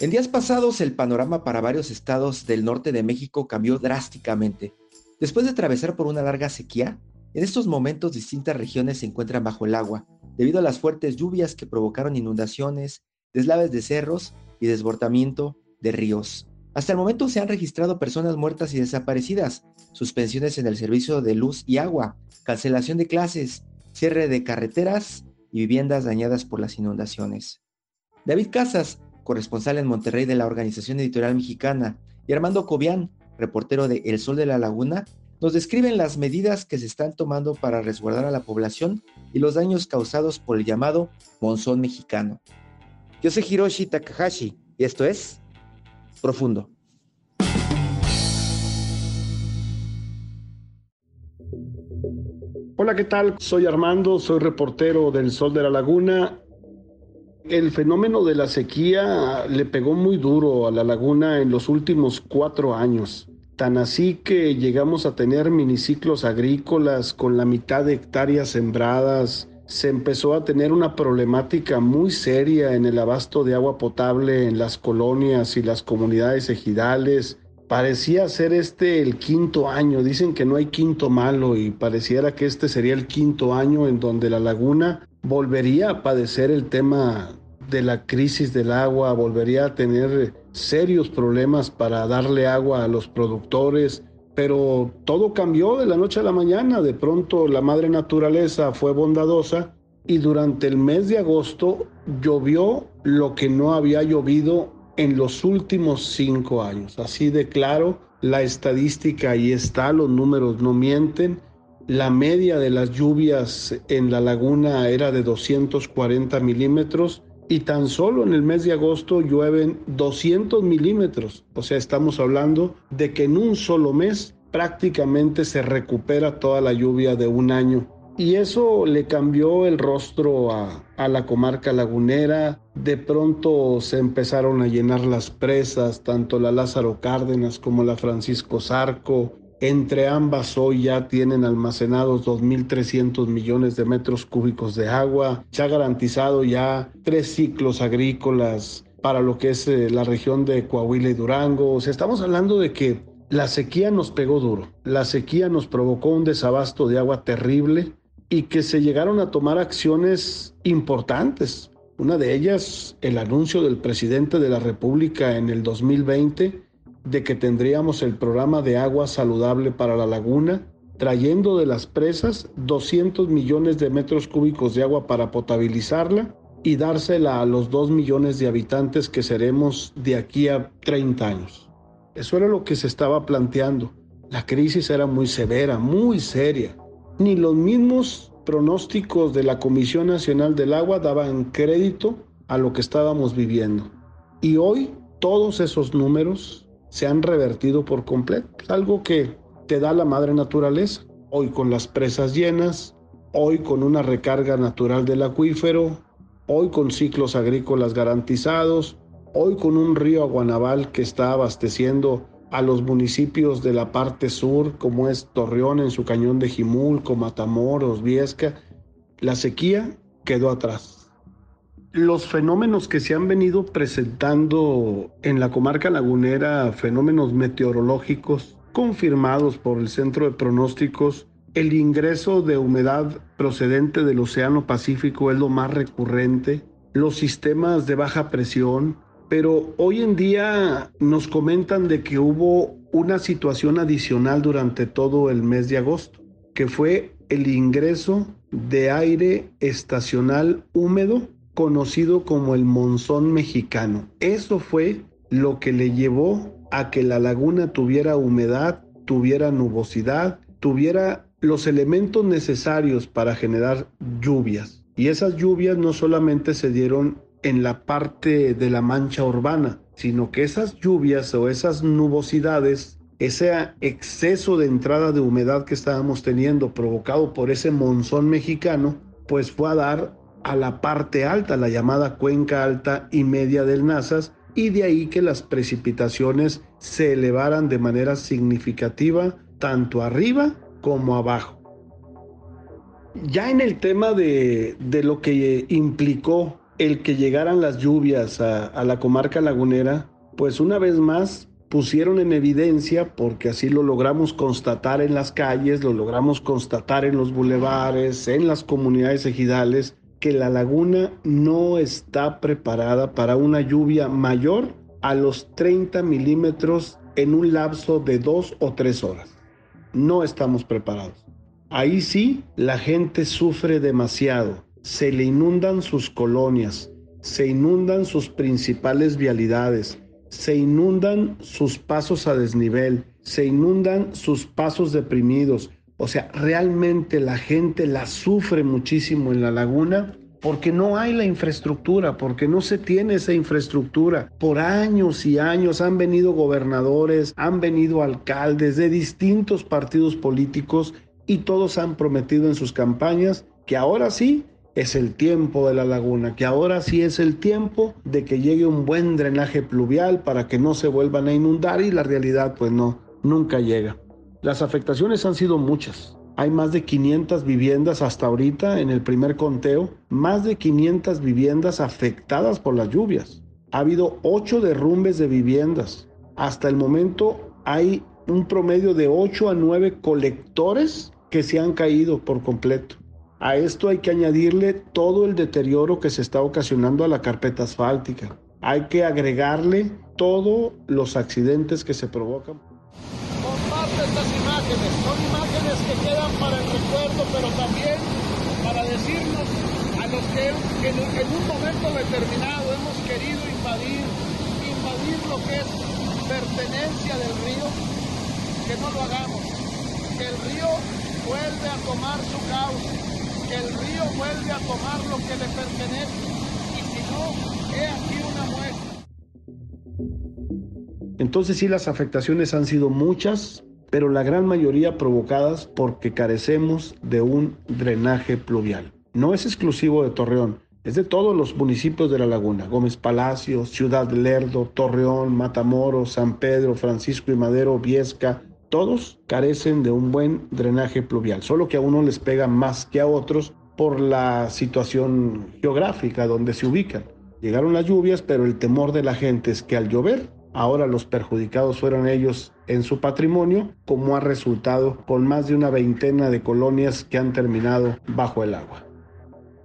En días pasados, el panorama para varios estados del norte de México cambió drásticamente. Después de atravesar por una larga sequía, en estos momentos distintas regiones se encuentran bajo el agua, debido a las fuertes lluvias que provocaron inundaciones, deslaves de cerros y desbordamiento de ríos. Hasta el momento se han registrado personas muertas y desaparecidas, suspensiones en el servicio de luz y agua, cancelación de clases, cierre de carreteras y viviendas dañadas por las inundaciones. David Casas, corresponsal en Monterrey de la Organización Editorial Mexicana, y Armando Cobian, reportero de El Sol de la Laguna, nos describen las medidas que se están tomando para resguardar a la población y los daños causados por el llamado monzón mexicano. Yo soy Hiroshi Takahashi y esto es Profundo. Hola, ¿qué tal? Soy Armando, soy reportero del Sol de la Laguna el fenómeno de la sequía le pegó muy duro a la laguna en los últimos cuatro años. Tan así que llegamos a tener miniciclos agrícolas con la mitad de hectáreas sembradas. Se empezó a tener una problemática muy seria en el abasto de agua potable en las colonias y las comunidades ejidales. Parecía ser este el quinto año. Dicen que no hay quinto malo y pareciera que este sería el quinto año en donde la laguna volvería a padecer el tema de la crisis del agua, volvería a tener serios problemas para darle agua a los productores, pero todo cambió de la noche a la mañana. De pronto la madre naturaleza fue bondadosa y durante el mes de agosto llovió lo que no había llovido en los últimos cinco años. Así de claro, la estadística ahí está, los números no mienten. La media de las lluvias en la laguna era de 240 milímetros y tan solo en el mes de agosto llueven 200 milímetros. O sea, estamos hablando de que en un solo mes prácticamente se recupera toda la lluvia de un año. Y eso le cambió el rostro a, a, la comarca lagunera. De pronto se empezaron a llenar las presas, tanto la Lázaro Cárdenas como la Francisco Zarco. Entre ambas hoy ya tienen almacenados 2.300 millones de metros cúbicos de agua. Se ha garantizado ya tres ciclos agrícolas para lo que es eh, la región de Coahuila y Durango. Estamos hablando de que la sequía nos pegó duro. La sequía nos provocó un desabasto de agua terrible y que se llegaron a tomar acciones importantes. Una de ellas, el anuncio del presidente de la República en el 2020 de que tendríamos el programa de agua saludable para la laguna, trayendo de las presas 200 millones de metros cúbicos de agua para potabilizarla y dársela a los 2 millones de habitantes que seremos de aquí a 30 años. Eso era lo que se estaba planteando. La crisis era muy severa, muy seria. Ni los mismos pronósticos de la Comisión Nacional del Agua daban crédito a lo que estábamos viviendo. Y hoy todos esos números se han revertido por completo. algo que te da la madre naturaleza. Hoy con las presas llenas, hoy con una recarga natural del acuífero, hoy con ciclos agrícolas garantizados, hoy con un río Aguanaval que está abasteciendo a los municipios de la parte sur, como es Torreón en su cañón de Jimulco, Matamoros, Viesca, la sequía quedó atrás. Los fenómenos que se han venido presentando en la comarca lagunera, fenómenos meteorológicos confirmados por el Centro de Pronósticos, el ingreso de humedad procedente del Océano Pacífico es lo más recurrente, los sistemas de baja presión, pero hoy en día nos comentan de que hubo una situación adicional durante todo el mes de agosto, que fue el ingreso de aire estacional húmedo conocido como el monzón mexicano. Eso fue lo que le llevó a que la laguna tuviera humedad, tuviera nubosidad, tuviera los elementos necesarios para generar lluvias. Y esas lluvias no solamente se dieron en la parte de la mancha urbana, sino que esas lluvias o esas nubosidades, ese exceso de entrada de humedad que estábamos teniendo provocado por ese monzón mexicano, pues fue a dar a la parte alta, la llamada cuenca alta y media del Nazas, y de ahí que las precipitaciones se elevaran de manera significativa tanto arriba como abajo. Ya en el tema de, lo que implicó el que llegaran las lluvias a, a la comarca lagunera, pues una vez más pusieron en evidencia, porque así lo logramos constatar en las calles, lo logramos constatar en los bulevares, en las comunidades ejidales, que la laguna no está preparada para una lluvia mayor a los 30 milímetros en un lapso de dos o tres horas. No estamos preparados. Ahí sí, la gente sufre demasiado. Se le inundan sus colonias, se inundan sus principales vialidades, se inundan sus pasos a desnivel, se inundan sus pasos deprimidos, o sea, realmente la gente la sufre muchísimo en la laguna porque no hay la infraestructura, porque no se tiene esa infraestructura. Por años y años han venido gobernadores, han venido alcaldes de distintos partidos políticos y todos han prometido en sus campañas que ahora sí es el tiempo de la laguna, que ahora sí es el tiempo de que llegue un buen drenaje pluvial para que no se vuelvan a inundar y la realidad pues no, nunca llega. Las afectaciones han sido muchas. Hay más de 500 viviendas hasta ahorita en el primer conteo, más de 500 viviendas afectadas por las lluvias. Ha habido 8 derrumbes de viviendas. Hasta el momento hay un promedio de 8 a 9 colectores que se han caído por completo. A esto hay que añadirle todo el deterioro que se está ocasionando a la carpeta asfáltica. Hay que agregarle todos los accidentes que se provocan Son imágenes que quedan para el recuerdo, pero también para decirnos a los que, en, un momento determinado hemos querido invadir, invadir lo que es pertenencia del río, que no lo hagamos. Que el río vuelve a tomar su cauce, que el río vuelve a tomar lo que le pertenece. Y si no, he aquí una muestra. Entonces sí, las afectaciones han sido muchas, pero la gran mayoría provocadas porque carecemos de un drenaje pluvial. No es exclusivo de Torreón, es de todos los municipios de la laguna, Gómez Palacio, Ciudad Lerdo, Torreón, Matamoros, San Pedro, Francisco y Madero, Viesca, todos carecen de un buen drenaje pluvial, solo que a uno les pega más que a otros por la situación geográfica donde se ubican. Llegaron las lluvias, pero el temor de la gente es que al llover Ahora los perjudicados fueron ellos en su patrimonio, como ha resultado con más de una veintena de colonias que han terminado bajo el agua.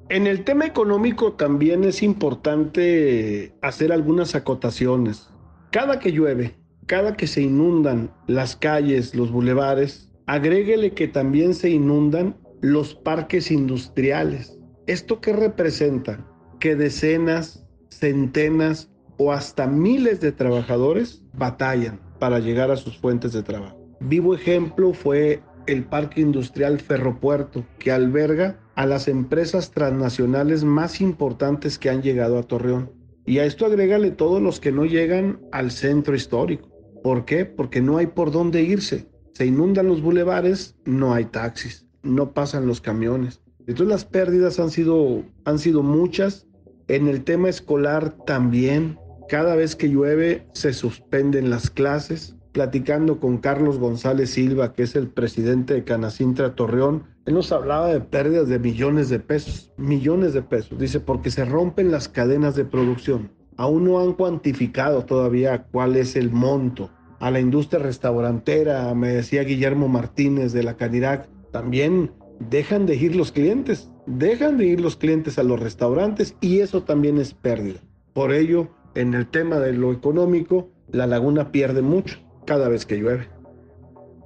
En el tema económico también es importante hacer algunas acotaciones. Cada que llueve, cada que se inundan las calles, los bulevares, agréguele que también se inundan los parques industriales. ¿Esto qué representa? Que decenas, centenas o hasta miles de trabajadores batallan para llegar a sus fuentes de trabajo. Vivo ejemplo fue el Parque Industrial Ferropuerto, que alberga a las empresas transnacionales más importantes que han llegado a Torreón. Y a esto agrégale todos los que no llegan al centro histórico. ¿Por qué? Porque no hay por dónde irse. Se inundan los bulevares, no hay taxis, no pasan los camiones. Entonces las pérdidas han sido, han sido muchas. En el tema escolar también cada vez que llueve se suspenden las clases. Platicando con Carlos González Silva, que es el presidente de Canacintra Torreón, él nos hablaba de pérdidas de millones de pesos, millones de pesos. Dice, porque se rompen las cadenas de producción. Aún no han cuantificado todavía cuál es el monto. A la industria restaurantera, me decía Guillermo Martínez de la Canirac, también dejan de ir los clientes, dejan de ir los clientes a los restaurantes y eso también es pérdida. Por ello, en el tema de lo económico, la laguna pierde mucho cada vez que llueve.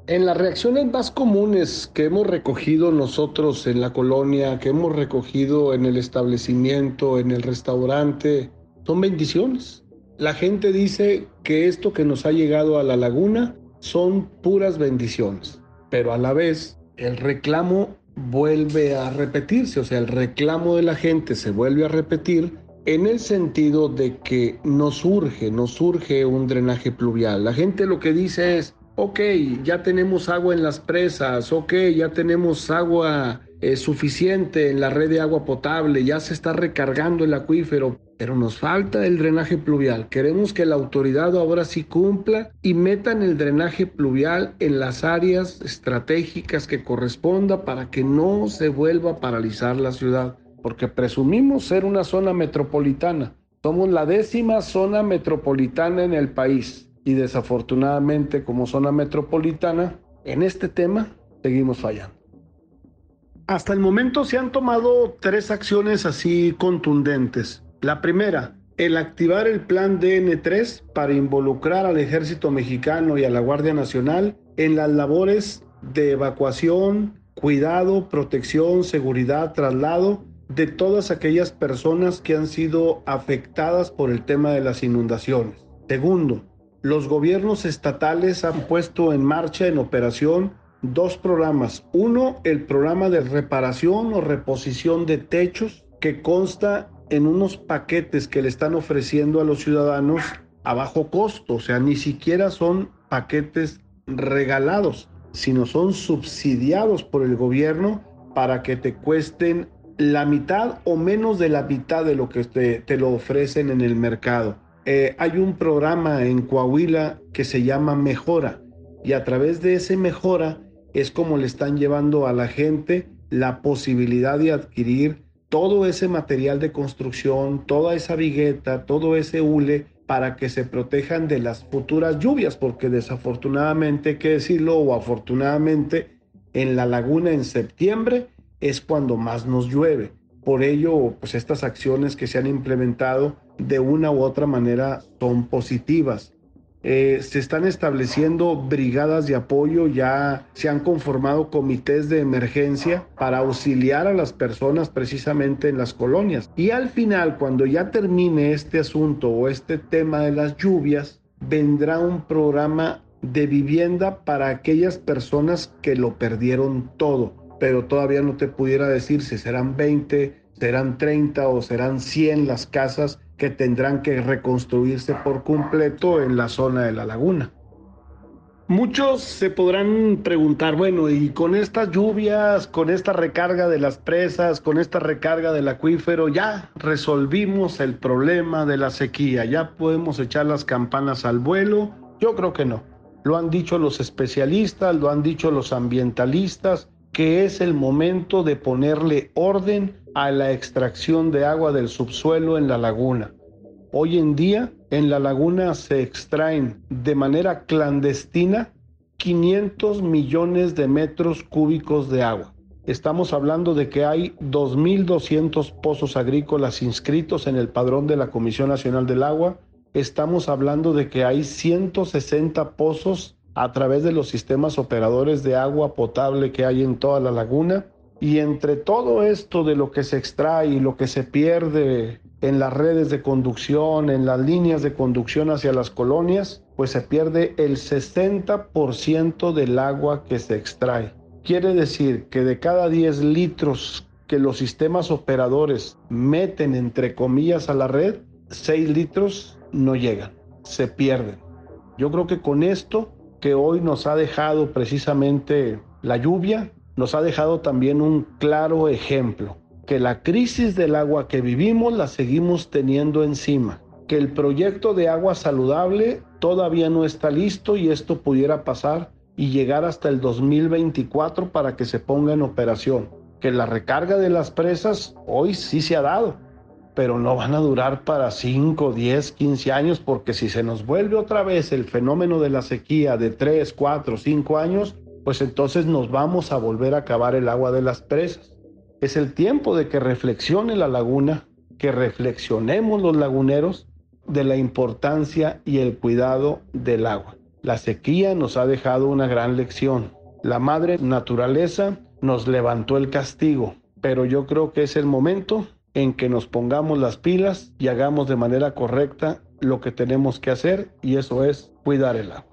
En las reacciones más comunes que hemos recogido nosotros en la colonia, que hemos recogido en el establecimiento, en el restaurante, son bendiciones. La gente dice que esto que nos ha llegado a la laguna son puras bendiciones, pero a la vez el reclamo vuelve a repetirse, o sea, el reclamo de la gente se vuelve a repetir en el sentido de que nos urge, nos urge un drenaje pluvial. La gente lo que dice es, ok, ya tenemos agua en las presas, ok, ya tenemos agua eh, suficiente en la red de agua potable, ya se está recargando el acuífero, pero nos falta el drenaje pluvial. Queremos que la autoridad ahora sí cumpla y metan el drenaje pluvial en las áreas estratégicas que corresponda para que no se vuelva a paralizar la ciudad porque presumimos ser una zona metropolitana. Somos la décima zona metropolitana en el país y desafortunadamente como zona metropolitana, en este tema seguimos fallando. Hasta el momento se han tomado tres acciones así contundentes. La primera, el activar el plan DN3 para involucrar al ejército mexicano y a la Guardia Nacional en las labores de evacuación, cuidado, protección, seguridad, traslado de todas aquellas personas que han sido afectadas por el tema de las inundaciones. Segundo, los gobiernos estatales han puesto en marcha, en operación, dos programas. Uno, el programa de reparación o reposición de techos, que consta en unos paquetes que le están ofreciendo a los ciudadanos a bajo costo, o sea, ni siquiera son paquetes regalados, sino son subsidiados por el gobierno para que te cuesten la mitad o menos de la mitad de lo que te, te lo ofrecen en el mercado. Eh, hay un programa en Coahuila que se llama Mejora y a través de ese Mejora es como le están llevando a la gente la posibilidad de adquirir todo ese material de construcción, toda esa vigueta, todo ese hule para que se protejan de las futuras lluvias, porque desafortunadamente, hay que decirlo, o afortunadamente, en la laguna en septiembre es cuando más nos llueve. Por ello, pues estas acciones que se han implementado de una u otra manera son positivas. Eh, se están estableciendo brigadas de apoyo, ya se han conformado comités de emergencia para auxiliar a las personas precisamente en las colonias. Y al final, cuando ya termine este asunto o este tema de las lluvias, vendrá un programa de vivienda para aquellas personas que lo perdieron todo pero todavía no te pudiera decir si serán 20, serán 30 o serán 100 las casas que tendrán que reconstruirse por completo en la zona de la laguna. Muchos se podrán preguntar, bueno, y con estas lluvias, con esta recarga de las presas, con esta recarga del acuífero, ya resolvimos el problema de la sequía, ya podemos echar las campanas al vuelo. Yo creo que no. Lo han dicho los especialistas, lo han dicho los ambientalistas, que es el momento de ponerle orden a la extracción de agua del subsuelo en la laguna. Hoy en día en la laguna se extraen de manera clandestina 500 millones de metros cúbicos de agua. Estamos hablando de que hay 2.200 pozos agrícolas inscritos en el padrón de la Comisión Nacional del Agua. Estamos hablando de que hay 160 pozos a través de los sistemas operadores de agua potable que hay en toda la laguna. Y entre todo esto de lo que se extrae y lo que se pierde en las redes de conducción, en las líneas de conducción hacia las colonias, pues se pierde el 60% del agua que se extrae. Quiere decir que de cada 10 litros que los sistemas operadores meten entre comillas a la red, 6 litros no llegan, se pierden. Yo creo que con esto que hoy nos ha dejado precisamente la lluvia, nos ha dejado también un claro ejemplo, que la crisis del agua que vivimos la seguimos teniendo encima, que el proyecto de agua saludable todavía no está listo y esto pudiera pasar y llegar hasta el 2024 para que se ponga en operación, que la recarga de las presas hoy sí se ha dado, pero no van a durar para 5, 10, 15 años, porque si se nos vuelve otra vez el fenómeno de la sequía de 3, 4, 5 años, pues entonces nos vamos a volver a acabar el agua de las presas. Es el tiempo de que reflexione la laguna, que reflexionemos los laguneros de la importancia y el cuidado del agua. La sequía nos ha dejado una gran lección. La madre naturaleza nos levantó el castigo, pero yo creo que es el momento en que nos pongamos las pilas y hagamos de manera correcta lo que tenemos que hacer y eso es cuidar el agua.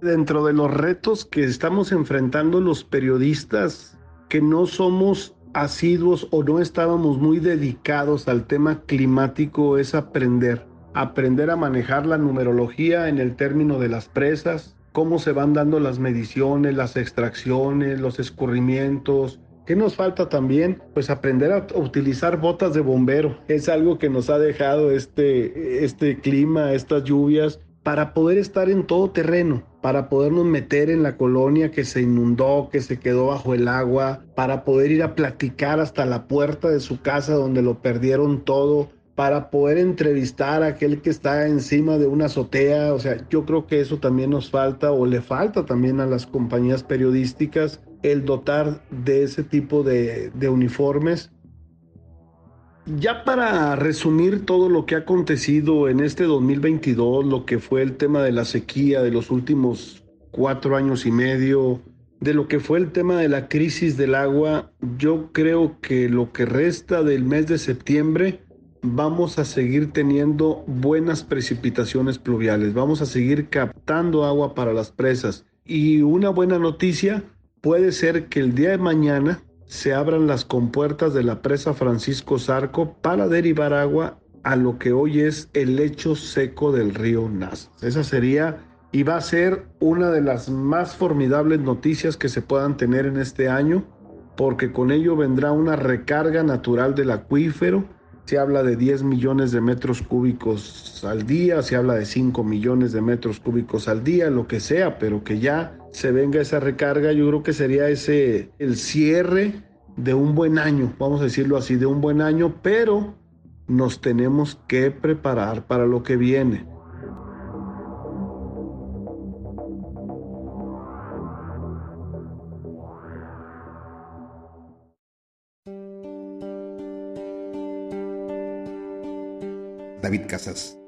Dentro de los retos que estamos enfrentando los periodistas, que no somos asiduos o no estábamos muy dedicados al tema climático es aprender. Aprender a manejar la numerología en el término de las presas, cómo se van dando las mediciones, las extracciones, los escurrimientos. ¿Qué nos falta también? Pues aprender a utilizar botas de bombero. Es algo que nos ha dejado este, este clima, estas lluvias, para poder estar en todo terreno, para podernos meter en la colonia que se inundó, que se quedó bajo el agua, para poder ir a platicar hasta la puerta de su casa donde lo perdieron todo, para poder entrevistar a aquel que está encima de una azotea. O sea, yo creo que eso también nos falta o le falta también a las compañías periodísticas el dotar de ese tipo de, uniformes ya para resumir todo lo que ha acontecido en este 2022, lo que fue el tema de la sequía de los últimos cuatro años y medio, de lo que fue el tema de la crisis del agua, yo creo que lo que resta del mes de septiembre vamos a seguir teniendo buenas precipitaciones pluviales, vamos a seguir captando agua para las presas. Y una buena noticia puede ser que el día de mañana se abran las compuertas de la presa Francisco Zarco para derivar agua a lo que hoy es el lecho seco del río Naz. Esa sería y va a ser una de las más formidables noticias que se puedan tener en este año, porque con ello vendrá una recarga natural del acuífero. Se habla de 10 millones de metros cúbicos al día, se habla de 5 millones de metros cúbicos al día, lo que sea, pero que ya se venga esa recarga, yo creo que sería ese el cierre de un buen año, vamos a decirlo así, de un buen año, pero nos tenemos que preparar para lo que viene. David Casas.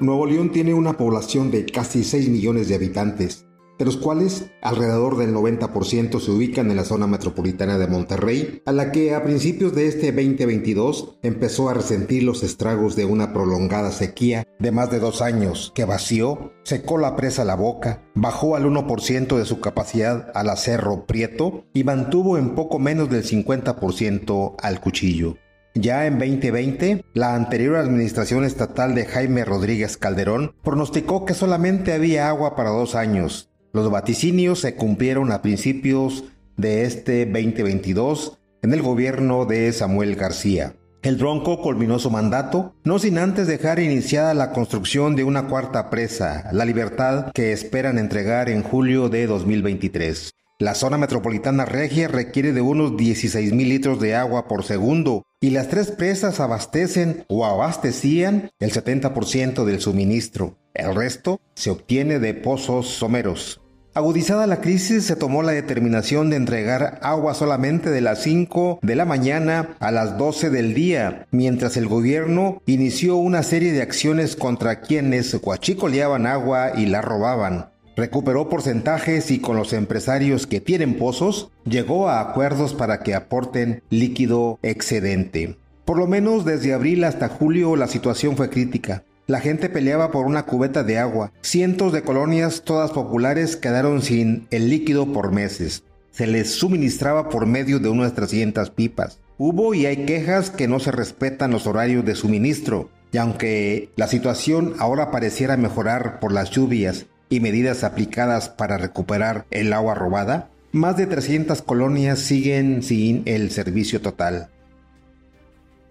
Nuevo León tiene una población de casi 6 millones de habitantes de los cuales alrededor del 90% se ubican en la zona metropolitana de Monterrey, a la que a principios de este 2022 empezó a resentir los estragos de una prolongada sequía de más de dos años que vació, secó la presa La Boca, bajó al 1% de su capacidad al acerro Prieto y mantuvo en poco menos del 50% al Cuchillo. Ya en 2020, la anterior administración estatal de Jaime Rodríguez Calderón pronosticó que solamente había agua para dos años, los vaticinios se cumplieron a principios de este 2022 en el gobierno de Samuel García. El Bronco culminó su mandato, no sin antes dejar iniciada la construcción de una cuarta presa, La Libertad, que esperan entregar en julio de 2023. La zona metropolitana regia requiere de unos 16 mil litros de agua por segundo y las tres presas abastecen o abastecían el 70% del suministro. El resto se obtiene de pozos someros. Agudizada la crisis, se tomó la determinación de entregar agua solamente de las 5 de la mañana a las 12 del día, mientras el gobierno inició una serie de acciones contra quienes guachicoleaban agua y la robaban. Recuperó porcentajes y con los empresarios que tienen pozos llegó a acuerdos para que aporten líquido excedente. Por lo menos desde abril hasta julio la situación fue crítica. La gente peleaba por una cubeta de agua. Cientos de colonias, todas populares, quedaron sin el líquido por meses. Se les suministraba por medio de unas 300 pipas. Hubo y hay quejas que no se respetan los horarios de suministro. Y aunque la situación ahora pareciera mejorar por las lluvias y medidas aplicadas para recuperar el agua robada, más de 300 colonias siguen sin el servicio total.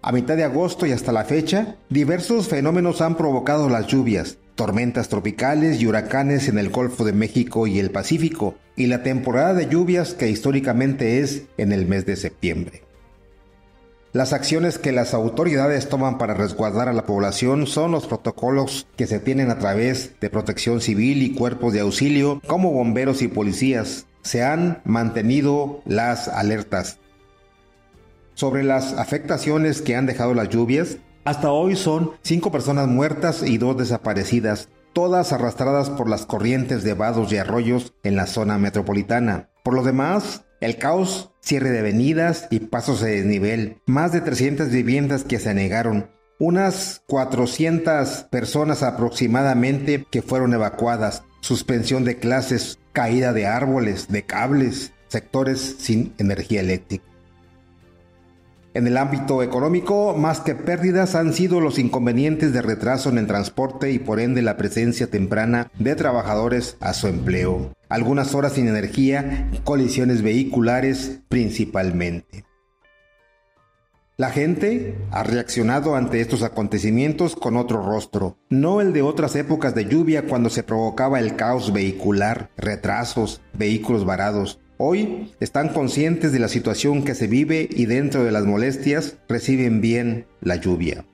A mitad de agosto y hasta la fecha, diversos fenómenos han provocado las lluvias, tormentas tropicales y huracanes en el Golfo de México y el Pacífico, y la temporada de lluvias que históricamente es en el mes de septiembre. Las acciones que las autoridades toman para resguardar a la población son los protocolos que se tienen a través de protección civil y cuerpos de auxilio como bomberos y policías. Se han mantenido las alertas sobre las afectaciones que han dejado las lluvias, hasta hoy son cinco personas muertas y dos desaparecidas, todas arrastradas por las corrientes de vados y arroyos en la zona metropolitana. Por lo demás, el caos, cierre de avenidas y pasos de desnivel, más de 300 viviendas que se anegaron, unas 400 personas aproximadamente que fueron evacuadas, suspensión de clases, caída de árboles, de cables, sectores sin energía eléctrica. En el ámbito económico, más que pérdidas han sido los inconvenientes de retraso en el transporte y por ende la presencia temprana de trabajadores a su empleo. Algunas horas sin energía, colisiones vehiculares principalmente. La gente ha reaccionado ante estos acontecimientos con otro rostro, no el de otras épocas de lluvia cuando se provocaba el caos vehicular, retrasos, vehículos varados. Hoy están conscientes de la situación que se vive y dentro de las molestias reciben bien la lluvia.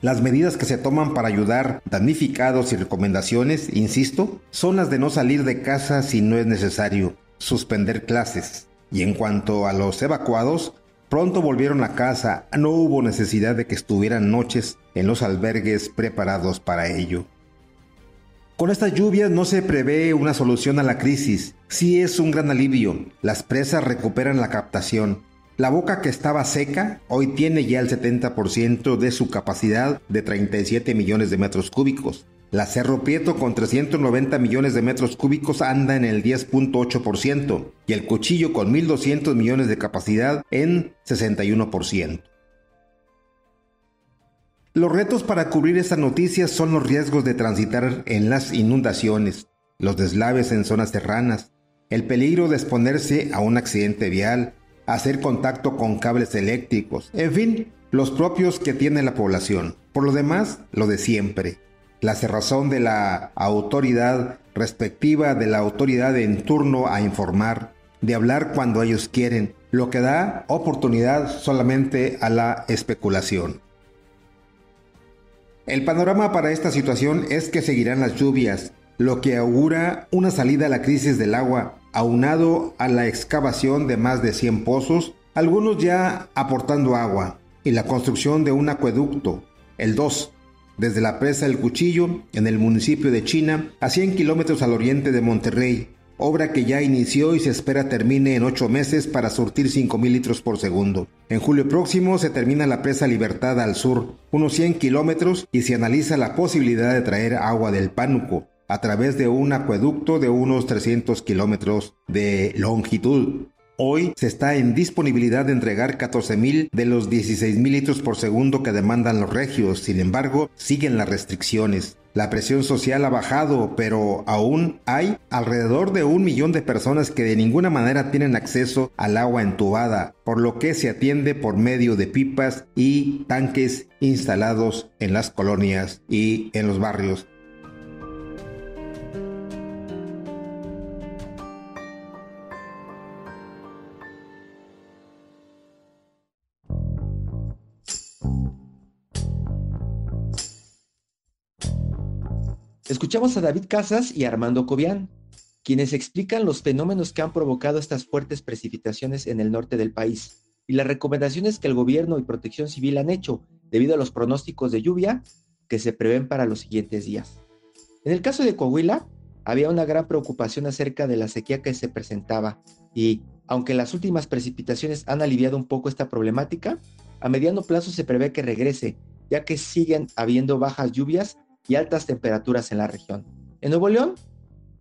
Las medidas que se toman para ayudar damnificados y recomendaciones, insisto, son las de no salir de casa si no es necesario, suspender clases. Y en cuanto a los evacuados, Pronto volvieron a casa, no hubo necesidad de que estuvieran noches en los albergues preparados para ello. Con estas lluvias no se prevé una solución a la crisis, sí es un gran alivio, las presas recuperan la captación. La boca que estaba seca hoy tiene ya el 70% de su capacidad de 37 millones de metros cúbicos. La Cerro Prieto con 390 millones de metros cúbicos anda en el 10.8% y el Cuchillo con 1.200 millones de capacidad en 61%. Los retos para cubrir estas noticias son los riesgos de transitar en las inundaciones, los deslaves en zonas serranas, el peligro de exponerse a un accidente vial, hacer contacto con cables eléctricos, en fin, los propios que tiene la población. Por lo demás, lo de siempre, la cerrazón de la autoridad respectiva de la autoridad en turno a informar, de hablar cuando ellos quieren, lo que da oportunidad solamente a la especulación. El panorama para esta situación es que seguirán las lluvias, lo que augura una salida a la crisis del agua, aunado a la excavación de más de 100 pozos, algunos ya aportando agua, y la construcción de un acueducto, el 2, desde la presa El Cuchillo, en el municipio de China, a 100 kilómetros al oriente de Monterrey, obra que ya inició y se espera termine en ocho meses para surtir 5.000 litros por segundo. En julio próximo se termina la presa Libertad al sur, unos 100 kilómetros, y se analiza la posibilidad de traer agua del Pánuco a través de un acueducto de unos 300 kilómetros de longitud. Hoy se está en disponibilidad de entregar 14.000 de los 16.000 litros por segundo que demandan los regios. Sin embargo, siguen las restricciones. La presión social ha bajado, pero aún hay alrededor de un millón de personas que de ninguna manera tienen acceso al agua entubada, por lo que se atiende por medio de pipas y tanques instalados en las colonias y en los barrios. Escuchamos a David Casas y Armando Cobian, quienes explican los fenómenos que han provocado estas fuertes precipitaciones en el norte del país y las recomendaciones que el gobierno y protección civil han hecho debido a los pronósticos de lluvia que se prevén para los siguientes días. En el caso de Coahuila, había una gran preocupación acerca de la sequía que se presentaba y, aunque las últimas precipitaciones han aliviado un poco esta problemática, a mediano plazo se prevé que regrese, ya que siguen habiendo bajas lluvias y altas temperaturas en la región. En Nuevo León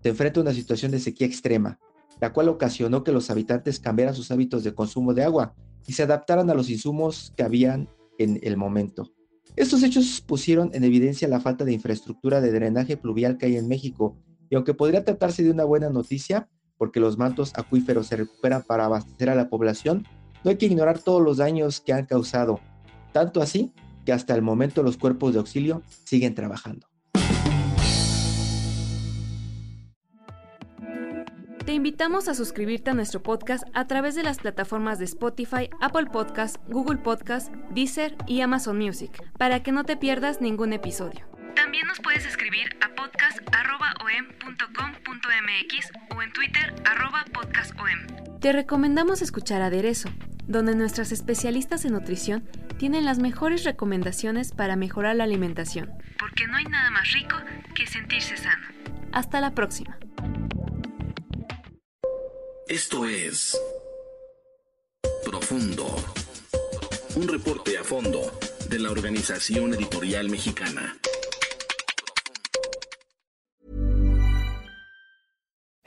se enfrenta a una situación de sequía extrema, la cual ocasionó que los habitantes cambiaran sus hábitos de consumo de agua y se adaptaran a los insumos que habían en el momento. Estos hechos pusieron en evidencia la falta de infraestructura de drenaje pluvial que hay en México, y aunque podría tratarse de una buena noticia, porque los mantos acuíferos se recuperan para abastecer a la población, no hay que ignorar todos los daños que han causado, tanto así que hasta el momento los cuerpos de auxilio siguen trabajando. Te invitamos a suscribirte a nuestro podcast a través de las plataformas de Spotify, Apple Podcast, Google Podcast, Deezer y Amazon Music, para que no te pierdas ningún episodio. También nos puedes escribir a podcast.om.com.mx o en Twitter podcastom. Te recomendamos escuchar Aderezo, donde nuestras especialistas en nutrición tienen las mejores recomendaciones para mejorar la alimentación. Porque no hay nada más rico que sentirse sano. Hasta la próxima. Esto es Profundo. Un reporte a fondo de la Organización Editorial Mexicana.